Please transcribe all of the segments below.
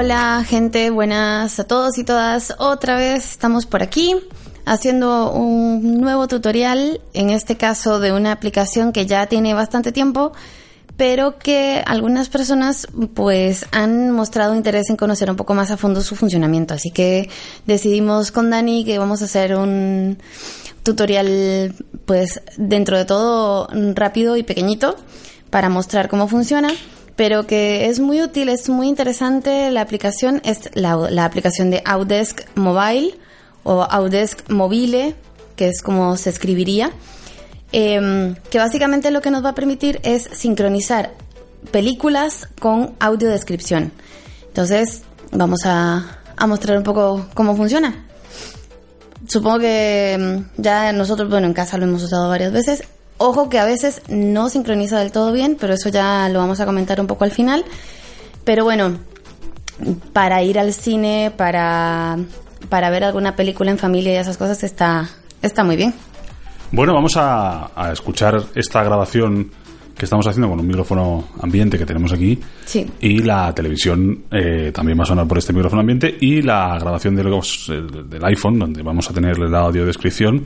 Hola gente, buenas a todos y todas. Otra vez estamos por aquí haciendo un nuevo tutorial, en este caso de una aplicación que ya tiene bastante tiempo, pero que algunas personas pues han mostrado interés en conocer un poco más a fondo su funcionamiento. Así que decidimos con Dani que vamos a hacer un tutorial pues dentro de todo rápido y pequeñito para mostrar cómo funciona pero que es muy útil, es muy interesante la aplicación, es la, la aplicación de Audesk Mobile o Audesk Mobile, que es como se escribiría, em, que básicamente lo que nos va a permitir es sincronizar películas con audiodescripción. Entonces, vamos a, a mostrar un poco cómo funciona. Supongo que em, ya nosotros, bueno, en casa lo hemos usado varias veces. Ojo que a veces no sincroniza del todo bien, pero eso ya lo vamos a comentar un poco al final. Pero bueno, para ir al cine, para, para ver alguna película en familia y esas cosas está, está muy bien. Bueno, vamos a, a escuchar esta grabación que estamos haciendo con un micrófono ambiente que tenemos aquí. Sí. Y la televisión eh, también va a sonar por este micrófono ambiente. Y la grabación de los, eh, del iPhone, donde vamos a tener la audiodescripción,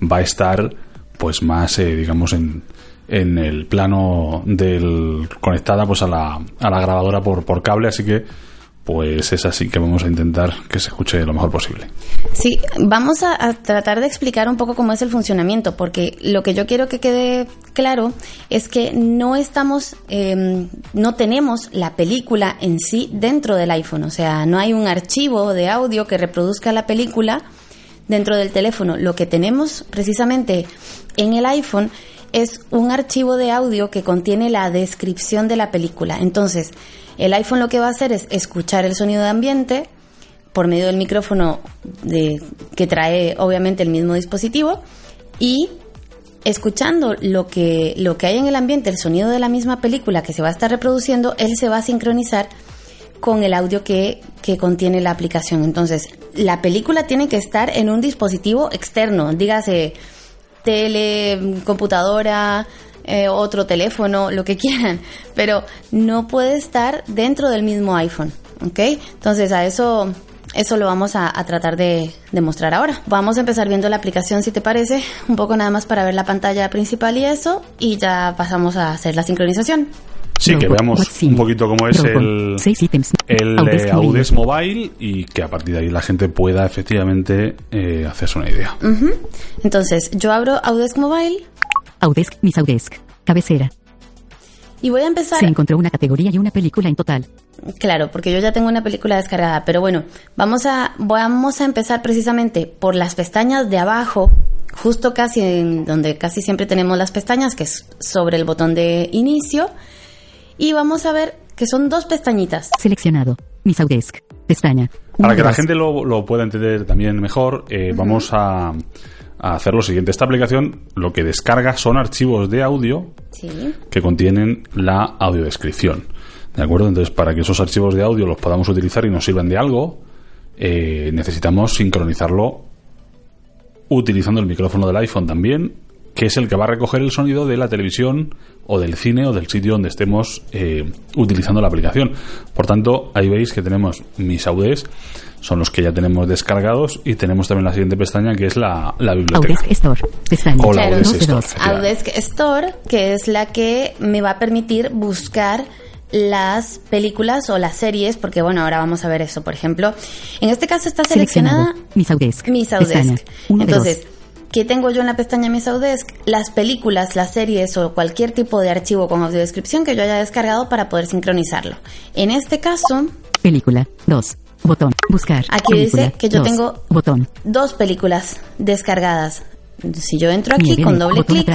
va a estar pues más, eh, digamos, en, en el plano del conectada pues a la, a la grabadora por, por cable, así que pues es así que vamos a intentar que se escuche lo mejor posible. Sí, vamos a, a, tratar de explicar un poco cómo es el funcionamiento, porque lo que yo quiero que quede claro es que no estamos, eh, no tenemos la película en sí dentro del iPhone, o sea, no hay un archivo de audio que reproduzca la película dentro del teléfono. Lo que tenemos precisamente en el iPhone es un archivo de audio que contiene la descripción de la película. Entonces, el iPhone lo que va a hacer es escuchar el sonido de ambiente por medio del micrófono que trae obviamente el mismo dispositivo y escuchando lo que, lo que hay en el ambiente, el sonido de la misma película que se va a estar reproduciendo, él se va a sincronizar con el audio que, que, contiene la aplicación. Entonces, la película tiene que estar en un dispositivo externo, dígase tele, computadora, eh, otro teléfono, lo que quieran, pero no puede estar dentro del mismo iPhone, ¿ok? Entonces, a eso eso lo vamos a, tratar de, de, mostrar ahora. Vamos a empezar viendo la aplicación, si te parece, un poco nada más para ver la pantalla principal y eso, y ya pasamos a hacer la sincronización. Sí, que veamos un poquito cómo es el, el de Audes Mobile y que a partir de ahí la gente pueda efectivamente eh, hacerse una idea. Uh -huh. Entonces, yo abro Audesk Mobile. Audesk, mis Audesk, cabecera. Y voy a empezar. Se encontró una categoría y una película en total. Claro, porque yo ya tengo una película descargada, pero bueno, vamos a vamos a empezar precisamente por las pestañas de abajo, justo casi en donde casi siempre tenemos las pestañas, que es sobre el botón de inicio, y vamos a ver que son dos pestañitas. Seleccionado. Mis Audesk. Pestaña. Para que la gente lo, lo pueda entender también mejor, eh, uh -huh. vamos a, a, hacer lo siguiente. Esta aplicación lo que descarga son archivos de audio sí. que contienen la audiodescripción. ¿De acuerdo? Entonces, para que esos archivos de audio los podamos utilizar y nos sirvan de algo, eh, necesitamos sincronizarlo utilizando el micrófono del iPhone también, que es el que va a recoger el sonido de la televisión o del cine o del sitio donde estemos eh, utilizando la aplicación. Por tanto, ahí veis que tenemos mis audes, son los que ya tenemos descargados y tenemos también la siguiente pestaña que es la, la biblioteca. Audesk Store, pestaña. O la claro, Audesk Store. Audesk Store, que es la que me va a permitir buscar las películas o las series, porque bueno, ahora vamos a ver eso, por ejemplo. En este caso está seleccionada Mis Audesk. Mis Audesk. Entonces, ¿qué tengo yo en la pestaña Mis Audesk? Las películas, las series o cualquier tipo de archivo con audiodescripción que yo haya descargado para poder sincronizarlo. En este caso... Película, 2. Botón, buscar. Aquí película, dice que yo dos, tengo botón. dos películas descargadas. Si yo entro aquí con doble clic,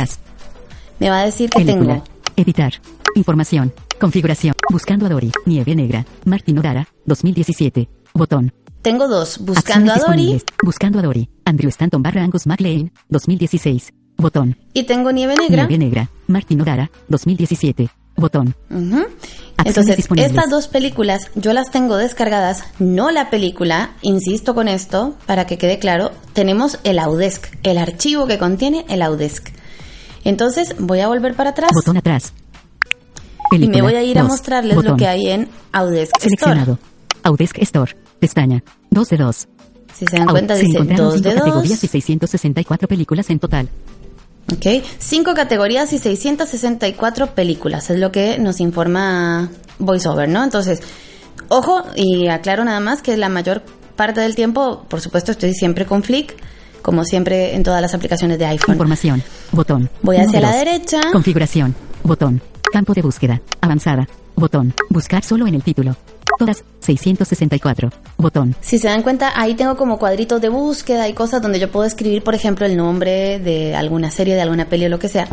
me va a decir que película, tengo... Editar. Información. Configuración. Buscando a Dory. Nieve Negra. Martín Odara. 2017. Botón. Tengo dos. Buscando a Dory. Buscando a Dory. Andrew Stanton barra Angus McLean. 2016. Botón. Y tengo Nieve Negra. Nieve Negra. Martín Odara. 2017. Botón. Uh -huh. Entonces, estas dos películas yo las tengo descargadas, no la película, insisto con esto, para que quede claro, tenemos el Audesk, el archivo que contiene el Audesk. Entonces voy a volver para atrás. Botón atrás. Película, y me voy a ir dos, a mostrarles botón. lo que hay en Audesk Seleccionado. Store. Audesk Store. Pestaña. 2 de 2. Si se dan cuenta, se dice encontraron 2 de cinco 2. categorías y 664 películas en total. Ok, cinco categorías y 664 películas, es lo que nos informa VoiceOver, ¿no? Entonces, ojo, y aclaro nada más que la mayor parte del tiempo, por supuesto, estoy siempre con Flick, como siempre en todas las aplicaciones de iPhone. Información. Botón. Voy hacia la derecha. Configuración. Botón. Campo de búsqueda. Avanzada. Botón. Buscar solo en el título. Todas. 664. Botón. Si se dan cuenta, ahí tengo como cuadritos de búsqueda y cosas donde yo puedo escribir, por ejemplo, el nombre de alguna serie, de alguna peli o lo que sea.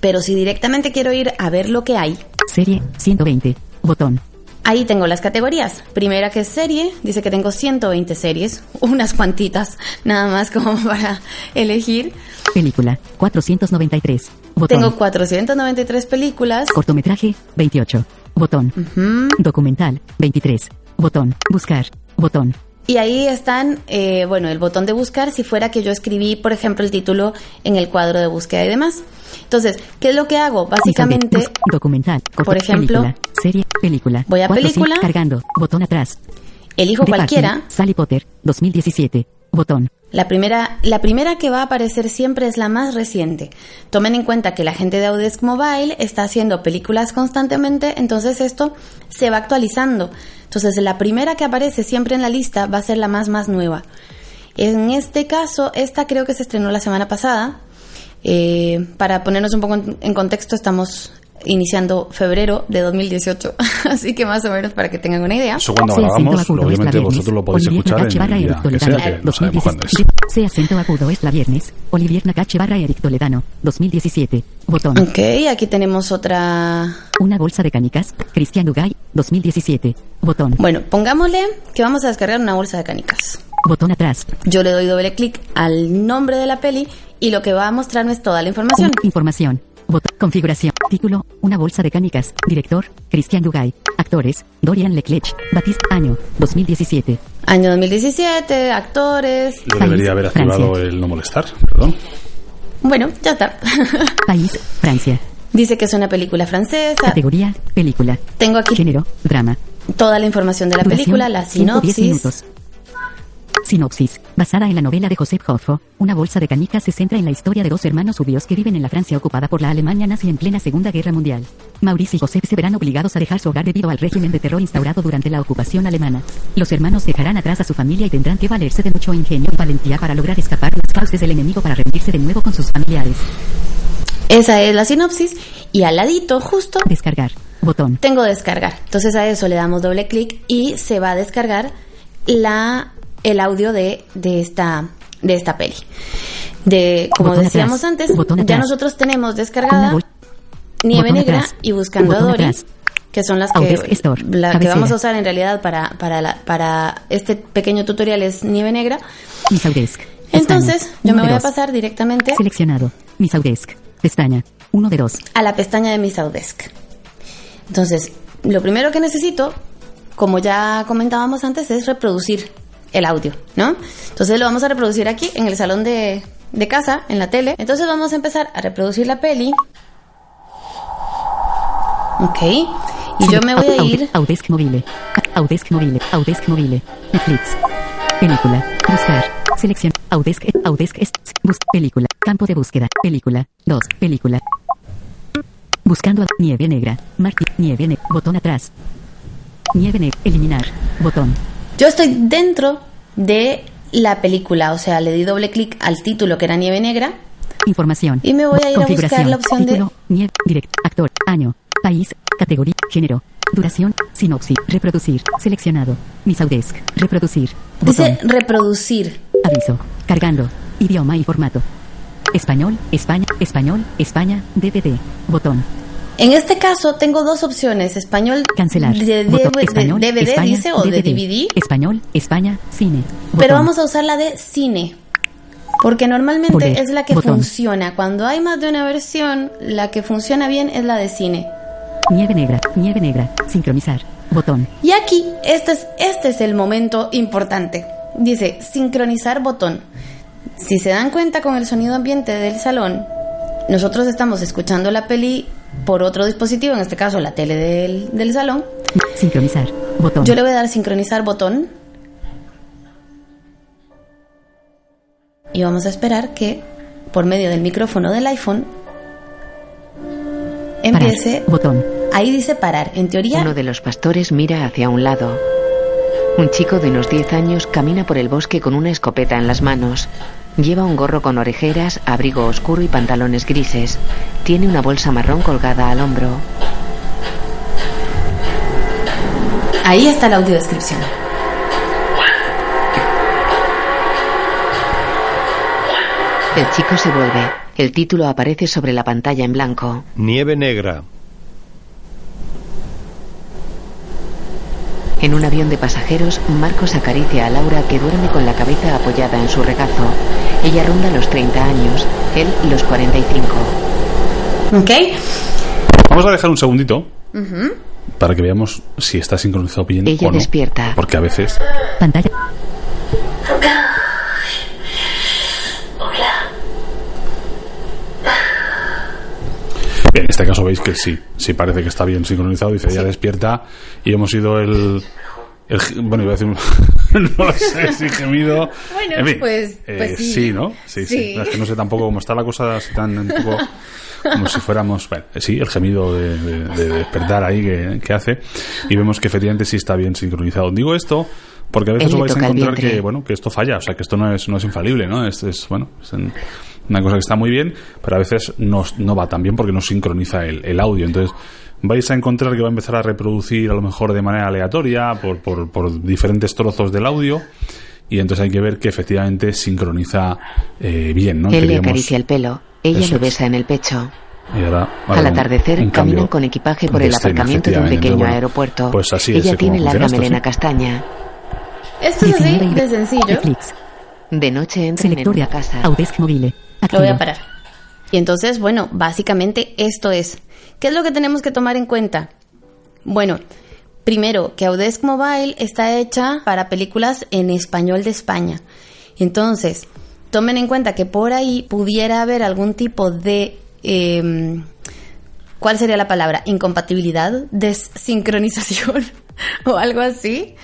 Pero si directamente quiero ir a ver lo que hay, Serie. 120. Botón. Ahí tengo las categorías. Primera que es serie, dice que tengo 120 series, unas cuantitas, nada más como para elegir. Película. 493. Botón. Tengo 493 películas. Cortometraje. 28. Botón. Documental. 23. Botón. Buscar. Botón. Y ahí están, eh, bueno, el botón de buscar si fuera que yo escribí, por ejemplo, el título en el cuadro de búsqueda y demás. Entonces, ¿qué es lo que hago? Básicamente, Bus- documental. corto- por ejemplo, película, serie, película. voy a 400, película. Cargando. Botón atrás. elijo cualquiera. Sally Potter. 2017. Botón. La primera, la primera que va a aparecer siempre es la más reciente. Tomen en cuenta que la gente de Audesk Mobile está haciendo películas constantemente, entonces esto se va actualizando. Entonces la primera que aparece siempre en la lista va a ser la más más nueva. En este caso, esta creo que se estrenó la semana pasada. Eh, para ponernos un poco en contexto, estamos iniciando febrero de 2018, así que más o menos para que tengan una idea. Eso cuando grabamos, agudo es obviamente la viernes. vosotros lo podéis escuchar en barra el día Eric que sea, Toledano, que no sabemos cuándo es. 2017. C acento agudo es la viernes. Olivier Nakache barra Eric Toledano. 2017. Botón. Ok, aquí tenemos otra Una bolsa de canicas. Cristian Dugay. 2017. Botón. Bueno, pongámosle que vamos a descargar una bolsa de canicas. Botón atrás. Yo le doy doble clic al nombre de la peli y lo que va a mostrarme es toda la información. Información. Botón. Configuración. Título. Una bolsa de canicas. Director. Cristian Dugay. Actores. Dorian Leclerc. Batista. Año. 2017. Año 2017, actores. Yo País, debería haber activado Francia. el no molestar, perdón. Bueno, ya está. País. Francia. Dice que es una película francesa. Categoría. Película. Tengo aquí Género. Drama. toda la información de la Duración, película, la 110 sinopsis. minutos. Sinopsis. Basada en la novela de Joseph Hoffo, una bolsa de canicas se centra en la historia de dos hermanos judíos que viven en la Francia ocupada por la Alemania nazi en plena Segunda Guerra Mundial. Maurice y Joseph se verán obligados a dejar su hogar debido al régimen de terror instaurado durante la ocupación alemana. Los hermanos dejarán atrás a su familia y tendrán que valerse de mucho ingenio y valentía para lograr escapar de las fauces del enemigo para rendirse de nuevo con sus familiares. Esa es la sinopsis. Y al ladito, justo, Descargar. Botón. tengo descargar. Entonces a eso le damos doble clic y se va a descargar la, el audio de, de esta de esta peli. De, como Botón decíamos atrás. antes, ya nosotros tenemos descargada Nieve Negra atrás. y Buscando a Dory, atrás. que son las que, Audesk Store. la que Cabecera. vamos a usar en realidad para, para, la- para este pequeño tutorial es Nieve Negra. Misaudesk. Entonces, yo Uno me voy a dos. pasar directamente Seleccionado. Misaudesk. Pestaña. 1 de 2. a la pestaña de mi Saudesk. Entonces, lo primero que necesito, como ya comentábamos antes, es reproducir el audio, ¿no? Entonces lo vamos a reproducir aquí en el salón de, de casa, en la tele. Entonces vamos a empezar a reproducir la peli. Ok. Y yo me voy a ir. Audesk Mobile. Audesk Mobile. Audesk Mobile. Netflix. Película. Buscar. Selección. Audesk. es- Bus. Película. Campo de búsqueda. Película. 2. Película. Buscando a nieve negra. Marti. Nieve negra. Botón atrás. Nieve negra. Eliminar. Botón. Yo estoy dentro de la película, o sea, le di doble clic al título que era Nieve Negra. Información. Y me voy a ir a buscar Configuración. la opción de- Título. Nieve. Direct. Actor. Año. País. Categoría. Género. Duración. Sinopsis. Reproducir. Seleccionado. Misaudesk. Reproducir. Botón. Dice reproducir. Aviso. Cargando. Idioma y formato. Español, España, español, España, DVD. Botón. En este caso tengo dos opciones, español Cancelar. de, Botón. de- español, DVD España, dice o de DVD, Español, España, cine. pero vamos a usar la de cine. Porque normalmente Volver. es la que Botón. funciona. Cuando hay más de una versión, la que funciona bien es la de cine. Nieve negra, nieve negra. Sincronizar. Botón. Y aquí, este es, este es el momento importante. Dice, sincronizar botón. Si se dan cuenta con el sonido ambiente del salón, nosotros estamos escuchando la peli por otro dispositivo, en este caso la tele del, del salón, Sincronizar. Botón. Yo le voy a dar sincronizar botón. Y vamos a esperar que por medio del micrófono del iPhone empiece... Parar. Botón. Ahí dice parar. En teoría... Uno de los pastores mira hacia un lado. Un chico de unos 10 años camina por el bosque con una escopeta en las manos. Lleva un gorro con orejeras, abrigo oscuro y pantalones grises. Tiene una bolsa marrón colgada al hombro. Ahí está la audiodescripción. El chico se vuelve. El título aparece sobre la pantalla en blanco. Nieve negra. En un avión de pasajeros, Marcos acaricia a Laura que duerme con la cabeza apoyada en su regazo. Ella ronda los 30 años, él los 45. ¿Ok? Vamos a dejar un segundito para que veamos si está sincronizado bien Ella o no. despierta. Porque a veces Pantalla. En este caso veis que sí, sí parece que está bien sincronizado. Dice, ya despierta y hemos ido el... bueno, iba a decir no sé si gemido... Bueno, En fin, pues- eh, pues sí. ¿no? Sí, sí. Sí. Es que no sé tampoco cómo está la cosa, así tan un poco... Como si fuéramos... Bueno, eh, sí, el gemido de, de- de despertar ahí que, que hace. Y vemos que efectivamente sí está bien sincronizado. Digo esto porque a veces os vais a encontrar que, bueno, que esto falla. O sea, que esto no es, no es infalible, ¿no? Es, es, bueno, es en- una cosa que está muy bien, pero a veces no, no va tan bien porque no sincroniza el, el audio. Entonces, vais a encontrar que va a empezar a reproducir a lo mejor de manera aleatoria por, por, por diferentes trozos del audio. Y entonces hay que ver que efectivamente sincroniza eh, bien, ¿no? Él le acaricia el pelo. Ella Eso lo es. besa en el pecho. y ahora Al atardecer caminan con equipaje por el escena, aparcamiento de un pequeño Bueno, aeropuerto. Pues así es. Ella ¿cómo tiene larga esto, melena sí? castaña. Esto es así 19 de sencillo. Netflix. De noche en Selector de una casa. Audesk Mobile. Lo voy a parar. Y entonces, bueno, básicamente esto es. ¿Qué es lo que tenemos que tomar en cuenta? Bueno, primero, que Audesk Mobile está hecha para películas en español de España. Entonces, tomen en cuenta que por ahí pudiera haber algún tipo de... eh, ¿Cuál sería la palabra? Incompatibilidad, desincronización o algo así.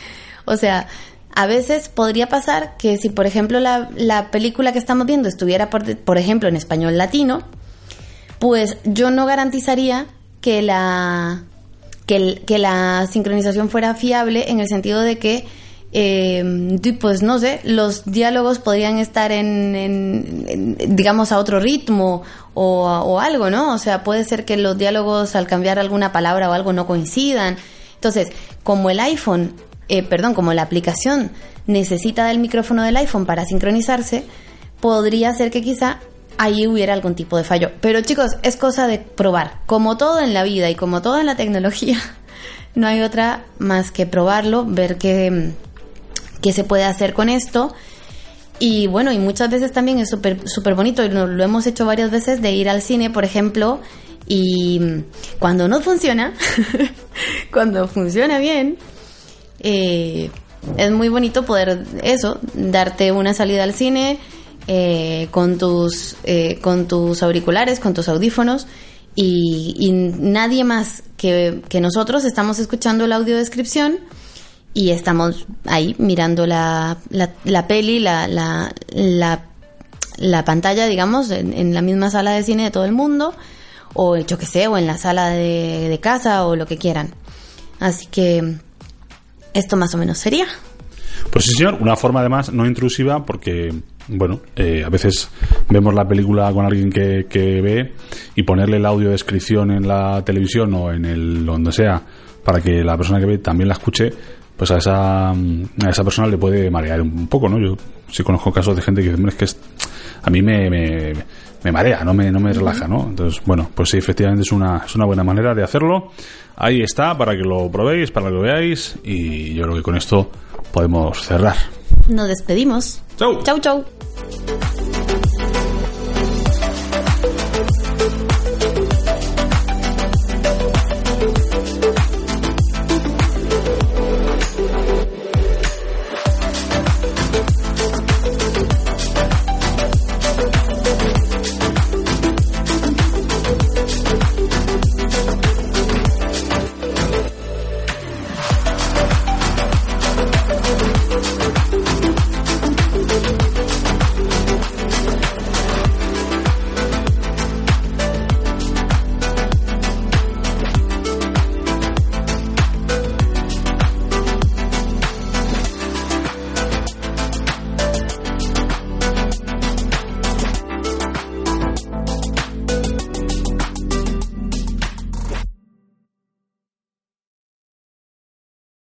O sea, a veces podría pasar que si, por ejemplo, la, la película que estamos viendo estuviera, por, por ejemplo, en español latino, pues yo no garantizaría que la, que, la sincronización fuera fiable en el sentido de que, di- pues no sé, los diálogos podrían estar en, en- digamos, a otro ritmo o algo, ¿no? O sea, puede ser que los diálogos al cambiar alguna palabra o algo no coincidan. Entonces, como el iPhone, eh, perdón, como la aplicación necesita del micrófono del iPhone para sincronizarse, podría ser que quizá ahí hubiera algún tipo de fallo. Pero chicos, es cosa de probar. Como todo en la vida y como todo en la tecnología, no hay otra más que probarlo, ver qué, qué se puede hacer con esto. Y bueno, y muchas veces también es súper súper bonito, y lo, lo hemos hecho varias veces, de ir al cine, por ejemplo, y cuando no funciona, cuando funciona bien, eh, es muy bonito poder eso, darte una salida al cine eh, con, tus, eh, con tus auriculares, con tus audífonos y, y nadie más que, que nosotros estamos escuchando la audiodescripción y estamos ahí mirando la, la, la peli, la, la, la, la pantalla, digamos, en, en la misma sala de cine de todo el mundo o yo que sé, o en la sala de, de casa o lo que quieran. Así que esto más o menos sería. Pues sí, señor, una forma además no intrusiva porque, bueno, eh, a veces vemos la película con alguien que, que ve y ponerle la audiodescripción en la televisión o en el donde sea para que la persona que ve también la escuche, pues a esa, a esa persona le puede marear un poco, ¿no? Yo sí conozco casos de gente que dice, "Hombre, es que es- a mí me, me, me marea, no me, no me relaja, ¿no? Entonces, bueno, pues sí, efectivamente es una, es una buena manera de hacerlo. Ahí está, para que lo probéis, para que lo veáis y yo creo que con esto podemos cerrar. Nos despedimos. Chau. Chau, chau.